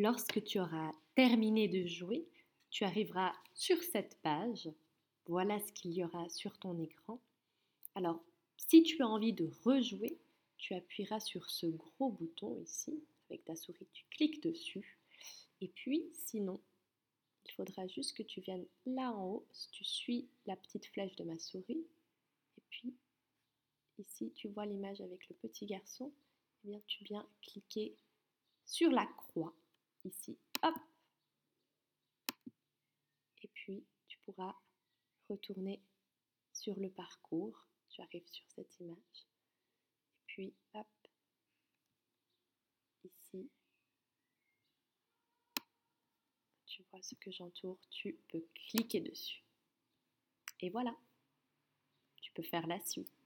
Lorsque tu auras terminé de jouer, tu arriveras sur cette page. Voilà ce qu'il y aura sur ton écran. Alors, si tu as envie de rejouer, tu appuieras sur ce gros bouton ici. Avec ta souris, tu cliques dessus. Et puis, sinon, il faudra juste que tu viennes là en haut. Tu suis la petite flèche de ma souris. Et puis, ici, tu vois l'image avec le petit garçon. Eh bien, tu viens cliquer sur la ici, hop. Et puis, tu pourras retourner sur le parcours. Tu arrives sur cette image. Et puis, hop, ici. Tu vois ce que j'entoure, tu peux cliquer dessus. Et voilà, tu peux faire la suite.